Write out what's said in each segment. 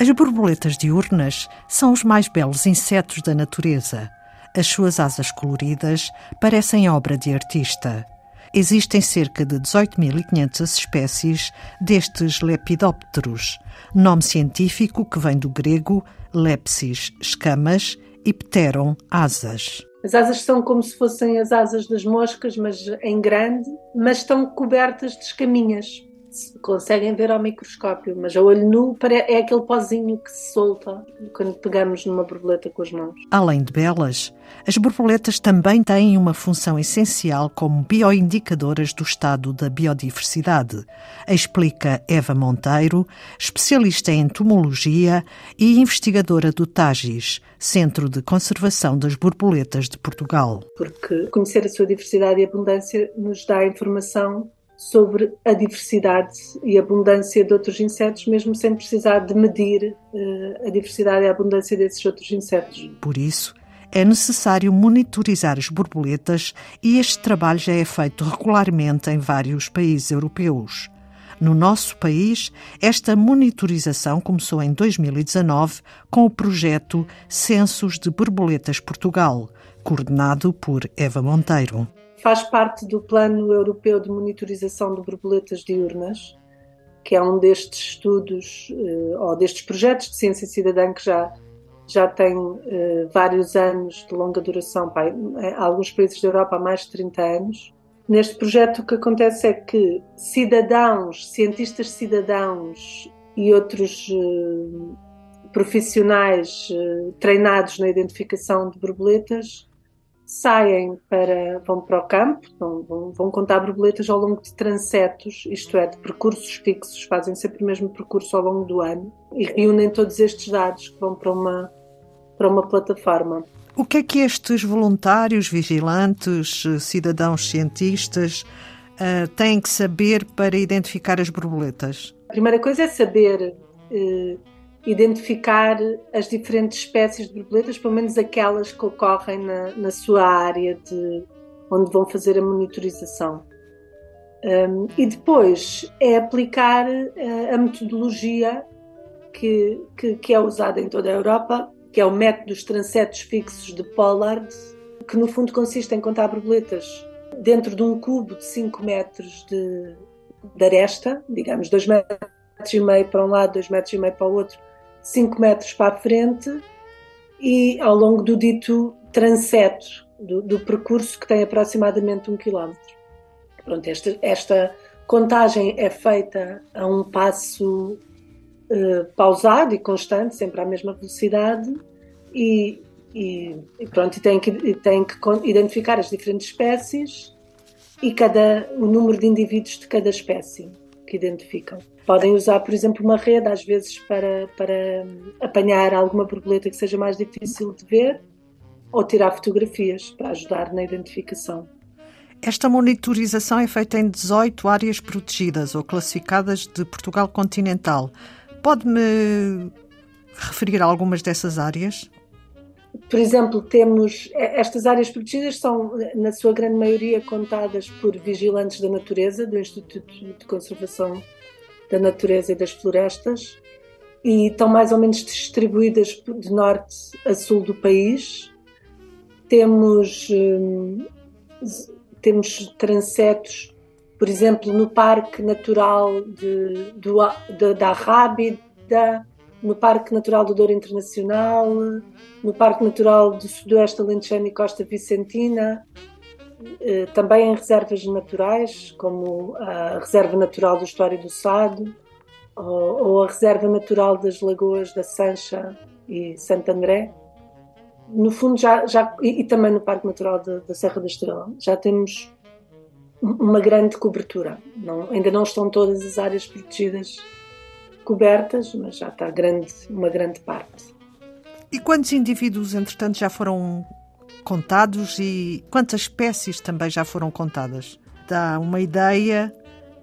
As borboletas diurnas são os mais belos insetos da natureza. As suas asas coloridas parecem obra de artista. Existem cerca de 18.500 espécies destes lepidópteros, nome científico que vem do grego lepsis, escamas, e pteron, asas. As asas são como se fossem as asas das moscas, mas em grande, mas estão cobertas de escaminhas conseguem ver ao microscópio, mas a olho nu é aquele pozinho que se solta quando pegamos numa borboleta com as mãos. Além de belas, as borboletas também têm uma função essencial como bioindicadoras do estado da biodiversidade, explica Eva Monteiro, especialista em entomologia e investigadora do TAGIS, Centro de Conservação das Borboletas de Portugal. Porque conhecer a sua diversidade e abundância nos dá informação sobre a diversidade e abundância de outros insetos, mesmo sem precisar de medir uh, a diversidade e a abundância desses outros insetos. Por isso, é necessário monitorizar as borboletas e este trabalho já é feito regularmente em vários países europeus. No nosso país, esta monitorização começou em 2019 com o projeto Censos de Borboletas Portugal, coordenado por Eva Monteiro faz parte do Plano Europeu de Monitorização de Borboletas Diurnas, que é um destes estudos, eh, ou destes projetos de ciência cidadã que já, já tem uh, vários anos de longa duração, em alguns países da Europa há mais de 30 anos. Neste projeto o que acontece é que cidadãos, cientistas cidadãos e outros uh, profissionais treinados na identificação de borboletas saem para, vão para o campo, vão, vão, contar borboletas ao longo de transetos, isto é, de percursos fixos, fazem sempre o mesmo percurso ao longo do ano e reúnem todos estes dados que vão para uma, para uma plataforma. O que é que estes voluntários, vigilantes, cidadãos cientistas uh, têm que saber para identificar as borboletas? A primeira coisa é saber uh, identificar as diferentes espécies de borboletas, pelo menos aquelas que ocorrem na, na sua área de onde vão fazer a monitorização. Um, e depois é aplicar uh, a metodologia que, que, que, é usada em toda a Europa, que é o método dos transetos fixos de Pollard, que no fundo consiste em contar borboletas dentro de um cubo de 5 metros de, de aresta, digamos 2 metros e meio para um lado, 2 metros e meio para o outro, 5 metros para a frente e ao longo do dito transeto do, do percurso que tem aproximadamente um quilómetro. Pronto, esta, esta contagem é feita a um passo uh, pausado e constante, sempre à mesma velocidade, e, e, e pronto, e tem que, tem que identificar as diferentes espécies e cada, o número de indivíduos de cada espécie que identificam. Podem usar, por exemplo, uma rede, às vezes, para, para apanhar alguma borboleta que seja mais difícil de ver ou tirar fotografias para ajudar na identificação. Esta monitorização é feita em 18 áreas protegidas ou classificadas de Portugal continental. Pode-me referir a algumas dessas áreas? Por exemplo, temos estas áreas protegidas são na sua grande maioria contadas por vigilantes da natureza do Instituto de Conservação da Natureza e das Florestas e estão mais ou menos distribuídas de norte a sul do país. Temos hum, temos transetos, por exemplo, no Parque Natural de, do, da Rábida, no Parque Natural do Douro Internacional, no Parque Natural do Sudoeste Alentejano e Costa Vicentina, eh, também em reservas naturais, como a Reserva Natural do Estuário do Sado, ou, a Reserva Natural das Lagoas da Sancha e Santo André. No fundo, já, já e, também no Parque Natural da Serra da Estrela, já temos uma grande cobertura. Não, ainda não estão todas as áreas protegidas cobertas, mas já está grande, uma grande parte. E quantos indivíduos, entretanto, já foram contados e quantas espécies também já foram contadas? Dá uma ideia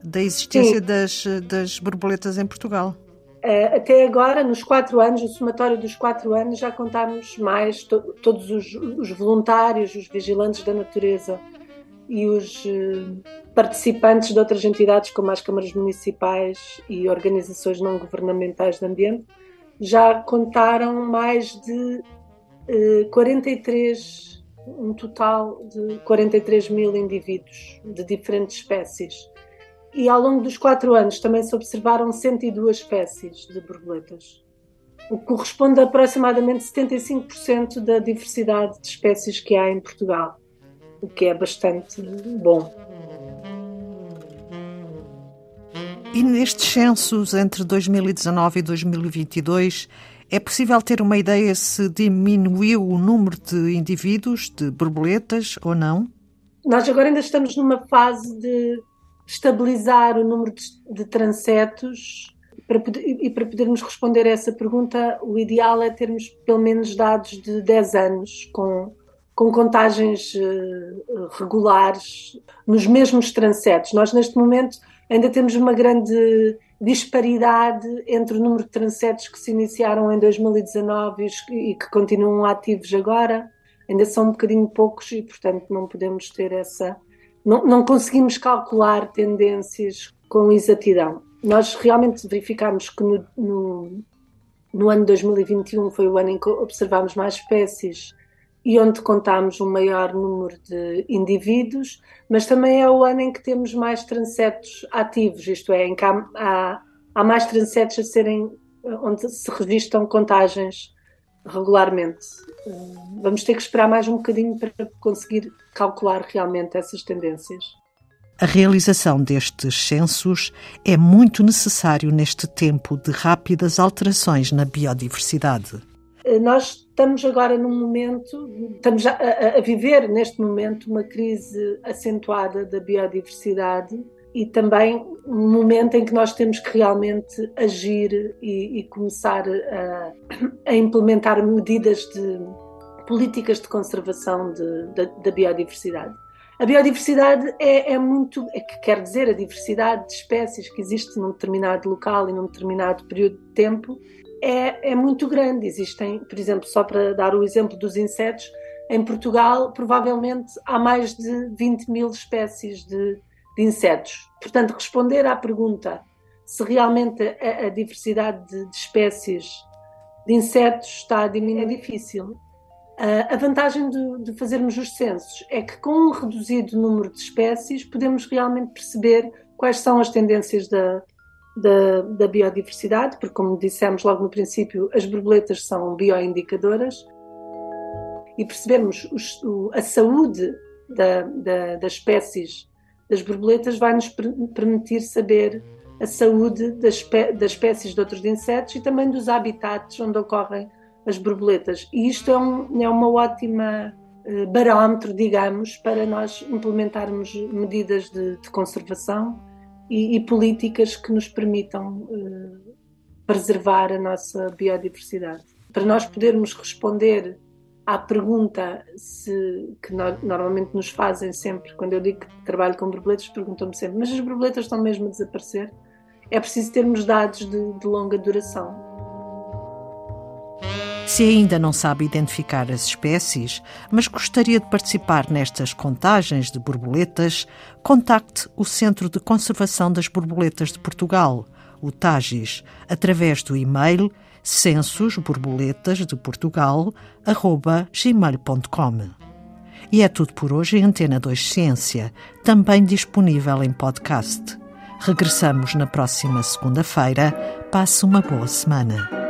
da existência das, das borboletas em Portugal. É, até agora, nos quatro anos, o somatório dos quatro anos, já contámos mais to, todos os, os, voluntários, os vigilantes da natureza e os uh, participantes de outras entidades, como as câmaras municipais e organizações não governamentais de ambiente, já contaram mais de uh, 43, um total de 43 mil indivíduos de diferentes espécies. E ao longo dos quatro anos também se observaram 102 espécies de borboletas, o que corresponde a aproximadamente 75% da diversidade de espécies que há em Portugal, o que é bastante bom. E nestes censos entre 2019 e 2022, é possível ter uma ideia se diminuiu o número de indivíduos, de borboletas ou não? Nós agora ainda estamos numa fase de estabilizar o número de, de transetos para e para podermos responder a essa pergunta, o ideal é termos pelo menos dados de 10 anos com, com contagens uh, regulares nos mesmos transetos. Nós, neste momento, ainda temos uma grande disparidade entre o número de transetos que se iniciaram em 2019 e que continuam ativos agora. Ainda são um bocadinho poucos e, portanto, não podemos ter essa. Não, não conseguimos calcular tendências com exatidão. Nós realmente verificámos que no, no, no ano 2021 foi o ano em que observámos mais espécies e onde contamos um maior número de indivíduos, mas também é o ano em que temos mais transetos ativos, isto é, em que há, há, há mais transetos a serem, onde se registram contagens regularmente. Vamos ter que esperar mais um bocadinho para conseguir calcular realmente essas tendências. A realização destes censos é muito necessário neste tempo de rápidas alterações na biodiversidade. Eh, nós estamos agora num momento, estamos a, a, viver neste momento uma crise acentuada da biodiversidade e também um momento em que nós temos que realmente agir e, e começar a, a, implementar medidas de políticas de conservação da biodiversidade. A biodiversidade é, é muito, é que quer dizer a diversidade de espécies que existe num determinado local e num determinado período de tempo é, é muito grande. Existem, por exemplo, só para dar o exemplo dos insetos, em Portugal provavelmente há mais de 20 mil espécies de, de insetos. Portanto, responder à pergunta se realmente a, a diversidade de, de, espécies de insetos está a diminuir é difícil. Uh, a vantagem de, de, fazermos os censos é que, com um reduzido número de espécies, podemos realmente perceber quais são as tendências da, da, da biodiversidade, porque, como dissemos logo no princípio, as borboletas são bioindicadoras, e percebermos os, a saúde da, da, das espécies das borboletas vai nos permitir saber a saúde das, das espécies de outros insetos e também dos habitats onde ocorrem as borboletas. E isto é, um, é uma ótima uh, barómetro, digamos, para nós implementarmos medidas de, de conservação e, e, políticas que nos permitam uh, preservar a nossa biodiversidade. Para nós podermos responder à pergunta se, que no, normalmente nos fazem sempre, quando eu digo que trabalho com borboletas, perguntam-me sempre: mas as borboletas estão mesmo a desaparecer? É preciso termos dados de, de longa duração. Se ainda não sabe identificar as espécies, mas gostaria de participar nestas contagens de borboletas, contacte o Centro de Conservação das Borboletas de Portugal, o TAGIS, através do e-mail censosborboletasdeportugal.gmail.com E é tudo por hoje em Antena 2 Ciência, também disponível em podcast. Regressamos na próxima segunda-feira. Passe uma boa semana.